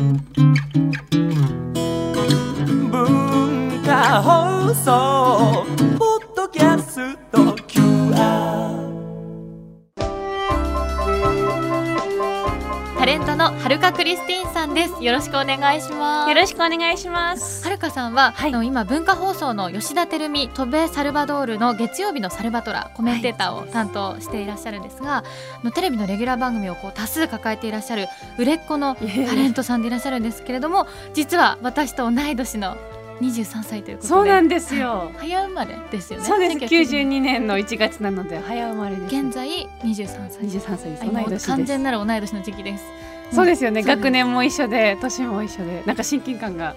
文化放送ポッドキャスト。ントのはるかクリスティーンさんですよろしくお願いしますよろしくお願いします。はるかさんは、はいあの今文化放送の吉田照美「飛べサルバドール」の月曜日のサルバトラコメンテーターを担当していらっしゃるんですが、あのテレビのレギュラー番組をこう多数抱えていらっしゃる売れっ子のタレントさんでいらっしゃるんですけれども実は私と同い年の23歳ということでそうなんですよ。早生まれですよねそうです。1992 92年の1月なので早生まれです。現在23歳23歳です。あ今同い年です。完全なる同い年の時期ですそうですよね。学年も一緒で年も一緒でなんか親近感が。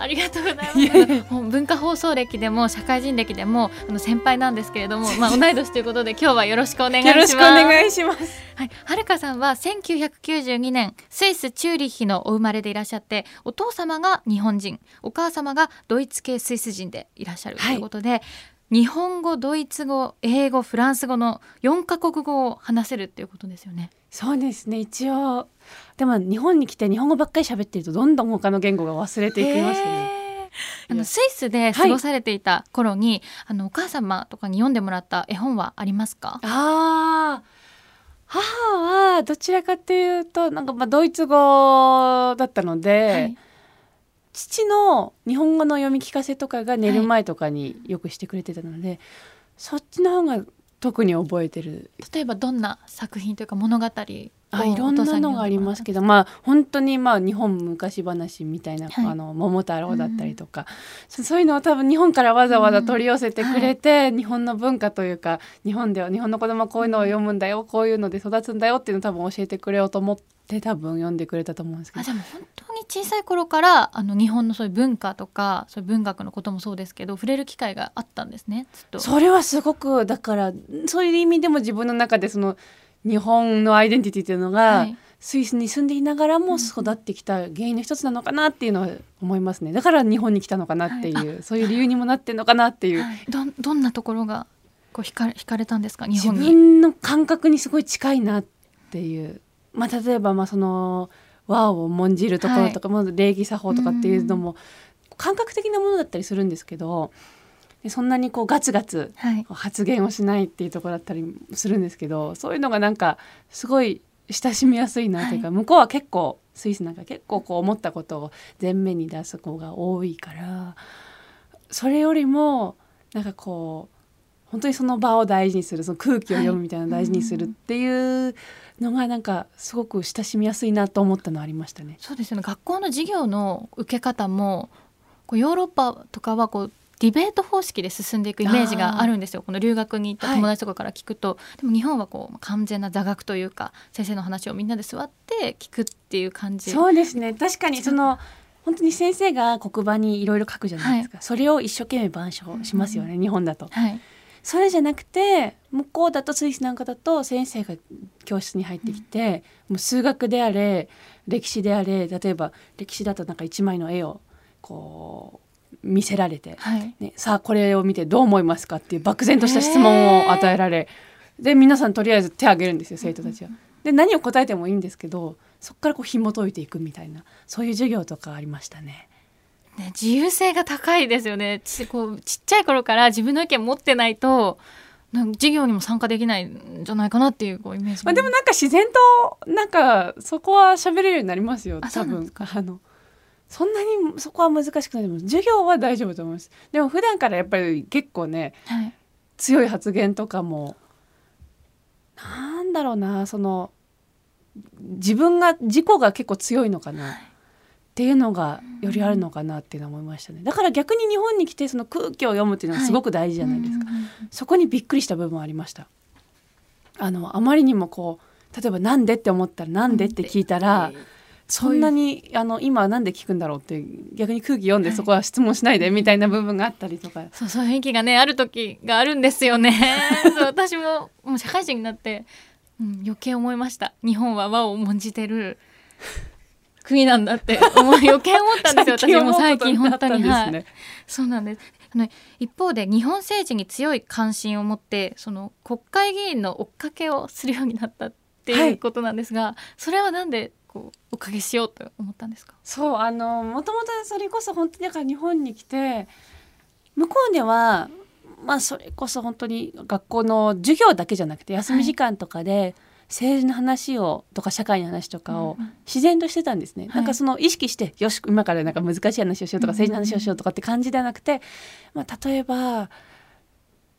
ありがとうございます。文化放送歴でも社会人歴でもあの先輩なんですけれども、まあ、同い年ということで今日はよろしくお願いします。よろしくお願いします。はい、はるかさんは1992年スイスチューリッヒのお生まれでいらっしゃってお父様が日本人お母様がドイツ系スイス人でいらっしゃるということで、日本語ドイツ語英語フランス語の4カ国語を話せるっていうことですよね。そうですね。一応でも日本に来て日本語ばっかり喋ってるとどんどん他の言語が忘れていきますね。あのスイスで過ごされていた頃に、あのお母様とかに読んでもらった絵本はありますか？ああ。母はどちらかというとなんかまあドイツ語だったので、はい父の日本語の読み聞かせとかが寝る前とかによくしてくれてたので、そっちの方が特に覚えてる。例えばどんな作品というか物語あいろんなのがありますけどまあ本当にまあ日本昔話みたいな、はい。あの桃太郎だったりとか、そそういうのを多分日本からわざわざ取り寄せてくれて、日本の文化というか日本では日本の子供はこういうのを読むんだよこういうので育つんだよっていうのを多分教えてくれようと思って多分読んでくれたと思うんですけど。あじゃあもう本当に小さい頃からあの日本のそういう文化とかそういう文学のこともそうですけど触れる機会があったんですね。それはすごくだからそういう意味でも自分の中でその日本のアイデンティティっていうのが、はい。スイスに住んでいながらも育ってきた原因の一つなのかなっていうのは思いますね。だから日本に来たのかなっていう、そういう理由にもなってるのかなっていう、はい。どんどんなところがこう惹かれ惹かれたんですか？日自本に。分の感覚にすごい近いなっていう、まあ、例えばまあその和を重んじるところとか、まず礼儀作法とかっていうのも感覚的なものだったりするんですけどでそんなにこうガツガツはい。発言をしないっていうところだったりするんですけどそういうのがなんかすごい親しみやすいなというか、向こうは結構スイスなんか結構こう思ったことを前面に出す子が多いからそれよりもなんかこう本当にその場を大事にするその空気を読むみたいなのを大事にするっていうのがなんかすごく親しみやすいなと思ったのはありましたね。そうですよね。学校の授業の受け方もこうヨーロッパとかはこうディベート方式で進んでいくイメージがあるんですよ。この留学に行った友達とかから聞くと、でも日本はこう完全な座学というか先生の話をみんなで座って聞くっていう感じ。そうですね。確かにその本当に先生が黒板にいろいろ書くじゃないですか、それを一生懸命板書しますよね、日本だと。はい。それじゃなくて向こうだとスイスなんかだと先生が教室に入ってきて、もう数学であれ歴史であれ例えば歴史だとなんか一枚の絵をこう見せられて、はい。ね、さあこれを見てどう思いますかっていう漠然とした質問を与えられ、で皆さんとりあえず手を挙げるんですよ生徒たちは。で何を答えてもいいんですけどそこからこう紐解いていくみたいなそういう授業とかありましたね。ね、自由性が高いですよね。ちこうちっちゃい頃から自分の意見持ってないとなんか授業にも参加できないんじゃないかなっていうこうイメージまあ、でもなんか自然となんかそこは喋れるようになりますよ多分。あのそんなにそこは難しくないでも授業は大丈夫と思います。でも普段からやっぱり結構ねはい。強い発言とかもなんだろうなその自分が自己が結構強いのかなっていうのがよりあるのかなっていうのは思いましたね。だから逆に日本に来てその空気を読むっていうのはすごく大事じゃないですか、うんうんうんそこにびっくりした部分はありました。あのあまりにもこう例えば「なんで?」って思ったら「なんで?」って聞いたらそんなにあの今なんで聞くんだろうって逆に空気読んでそこは質問しないでみたいな部分があったりとか、そうそういう雰囲気がねある時があるんですよね。そう私ももう社会人になって、うん、余計思いました。日本は和を重んじてる。国なんだって思う 余計思ったんですよ。私も最近本当に、はい、ね。そうなんです。あの一方で日本政治に強い関心を持ってその国会議員の追っかけをするようになったってはい。いうことなんですが、それはなんでかけしようと思ったんですか？そうあのもともとそれこそ本当にだから日本に来て向こうではまあそれこそ本当に学校の授業だけじゃなくて休み時間とかで政治の話をとか社会の話とかを自然としてたんですね、はい。なんかその意識してよし今からなんか難しい話をしようとかうん政治の話をしようとかって感じではなくて、まあ、例えば、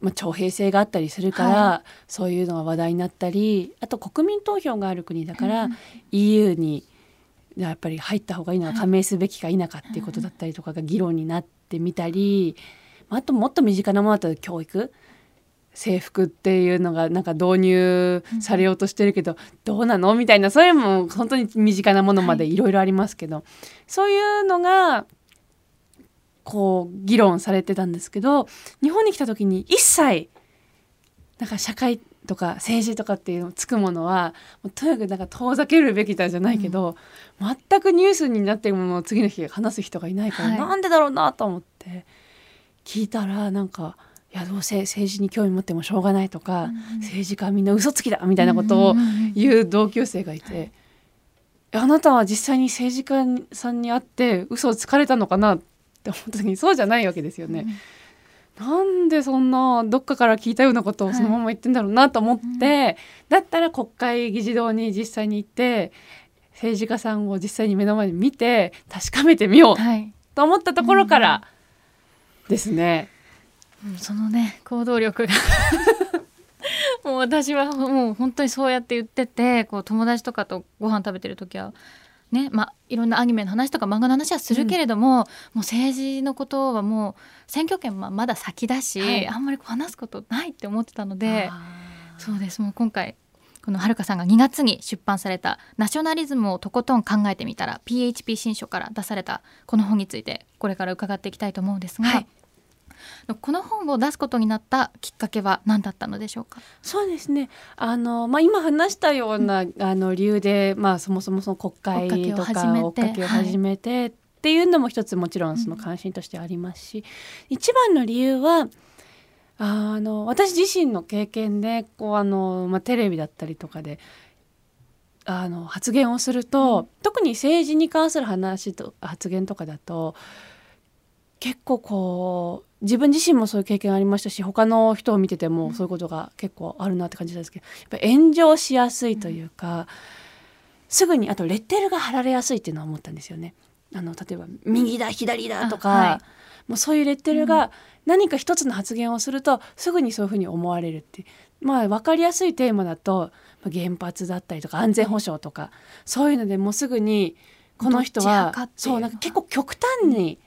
まあ、徴兵制があったりするから、はそういうのが話題になったりあと国民投票がある国だから、うん EU にやっぱり入った方がいいのは加盟すべきか否かっていうことだったりとかが議論になってみたり、まああともっと身近なものだと教育。制服っていうのがなんか導入されようとしてるけど、どうなのみたいなそういうのも本当に身近なものまでいろいろありますけど、そういうのがこう議論されてたんですけど日本に来た時に一切なんか社会とか政治とかっていうのつくものはもうとにかくなんか遠ざけるべきだじゃないけど、全くニュースになってるものを次の日話す人がいないから、はいなんでだろうなと思って聞いたらなんか「いやどうせ政治に興味持ってもしょうがない」とか、政治家はみんな嘘つきだ」みたいなことをうんうんうん言う同級生がいて。あなたは実際に政治家さんに会って嘘をつかれたのかなって思った時にそうじゃないわけですよね。なんでそんなどっかから聞いたようなことをそのまま言ってんだろうなと思って、だったら国会議事堂に実際に行って政治家さんを実際に目の前に見て確かめてみようはい。と思ったところからですね。うんそのね行動力が もう私はもう本当にそうやって言っててこう友達とかとご飯食べてる時はねまあいろんなアニメの話とか漫画の話はするけれども、もう政治のことはもう選挙権はまだ先だし、はい。あんまり話すことないって思ってたのでそうです。もう今回このはるかさんが2月に出版された「ナショナリズムをとことん考えてみたら PHP 新書」から出されたこの本についてこれから伺っていきたいと思うんですが、はいこの本を出すことになったきっかけは何だったのでしょうか？そうですね。あの、まあ、今話したような、あの理由で、まあ、そもそもその国会とか追追っかけを始めてってっていうのも一つもちろんその関心としてありますし、一番の理由はあの私自身の経験でこうあの、まあ、テレビだったりとかであの発言をすると、特に政治に関する話と発言とかだと結構こう自分自身もそういう経験ありましたし他の人を見ててもそういうことが結構あるなって感じなんですけどやっぱり炎上しやすいというか、すぐにあとレッテルが貼られやすいっていうのは思ったんですよね。あの例えば右だ左だとか、あはい。もうそういうレッテルが何か一つの発言をするとすぐにそういうふうに思われるってまあ分かりやすいテーマだとまあ原発だったりとか安全保障とかそういうのでもうすぐにこの人はそうなんか結構極端に、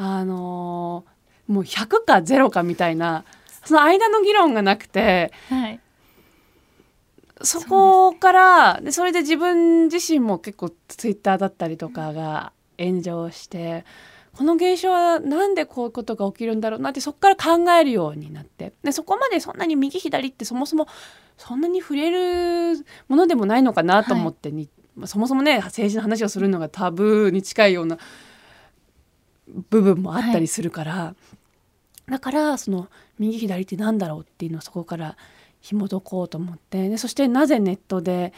あのーもう100か0かみたいなその間の議論がなくてはい、そこからでそれで自分自身も結構ツイッターだったりとかが炎上してこの現象はなんでこういうことが起きるんだろうなってそこから考えるようになってでそこまでそんなに右左ってそもそもそんなに触れるものでもないのかなと思ってに、まあそもそもね政治の話をするのがタブーに近いような部分もあったりするから、だからその右左ってなんだろうっていうのをそこから紐解こうと思ってでそしてなぜネットで、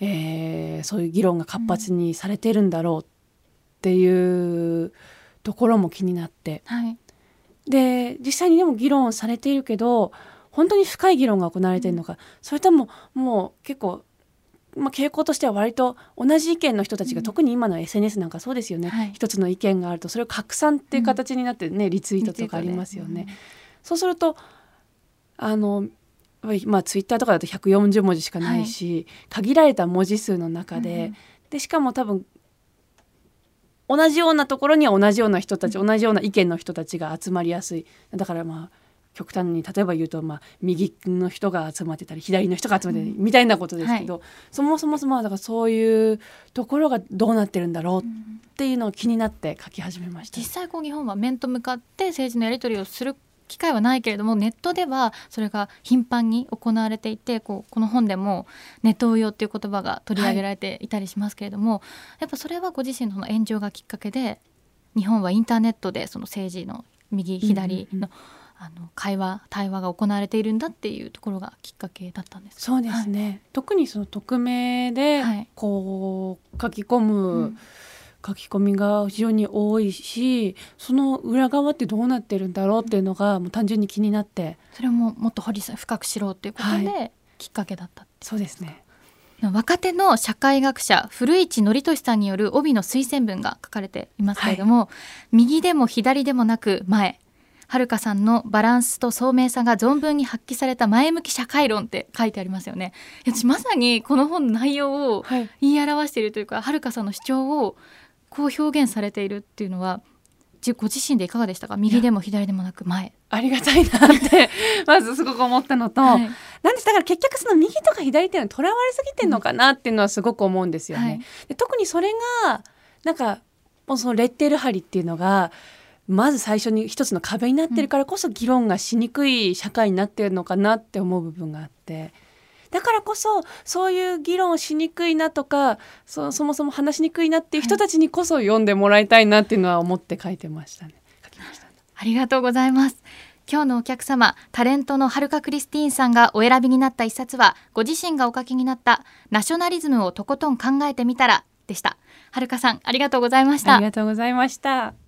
えーそういう議論が活発にされているんだろうっていうところも気になって。はい、で実際にでも議論されているけど本当に深い議論が行われているのか、それとももう結構、まあ、傾向としては割と同じ意見の人たちが、特に今の SNS なんかそうですよね、はい。一つの意見があるとそれを拡散っていう形になってね、リツイートとかありますよね。そうするとあのまあツイッターとかだと140文字しかないし、限られた文字数の中で,、でしかも多分同じようなところには同じような人たち、同じような意見の人たちが集まりやすい。だからまあ極端に例えば言うと、まあ、右の人が集まってたり左の人が集まってたりみたいなことですけど、そもそもそもだからそういうところがどうなってるんだろうっていうのを気になって書き始めました。実。際こう日本は面と向かって政治のやり取りをする機会はないけれどもネットではそれが頻繁に行われていてこうこの本でもネット運用っていう言葉が取り上げられていたりしますけれども、やっぱそれはご自身のその炎上がきっかけで日本はインターネットでその政治の右左のあの会話対話が行われているんだっていうところがきっかけだったんですか？そうですね、特にその匿名ではい。こう書き込む、うん。書き込みが非常に多いしその裏側ってどうなってるんだろうっていうのがもう単純に気になって。それももっと掘りさ深く知ろうっていうことできっかけだったってそうですね。若手の社会学者古市憲寿さんによる帯の推薦文が書かれていますけれども、右でも左でもなく前はるかさんのバランスと聡明さが存分に発揮された前向き社会論って書いてありますよね。私まさにこの本の内容をはい言い表しているというかはるかさんの主張をこう表現されているっていうのはじご自身でいかがでしたか？右でも左でもなく前。ありがたいなって まずすごく思ったのと、はいなんですだから結局その右とか左っていうのはとらわれすぎてんのかなっていうのはすごく思うんですよね。はいで特にそれがなんかもうそのレッテル貼りっていうのがまず最初に一つの壁になってるからこそ議論がしにくい社会になってるのかなって思う部分があって。だからこそそういう議論をしにくいなとかそそもそも話しにくいなっていう人たちにこそ読んでもらいたいなっていうのは思って書いてましたね。したねありがとうございます。今日のお客様、タレントのはるかクリスティーンさんがお選びになった一冊は、ご自身がお書きになったナショナリズムをとことん考えてみたらでした。はるかさん、ありがとうございましたあり。がとうございました。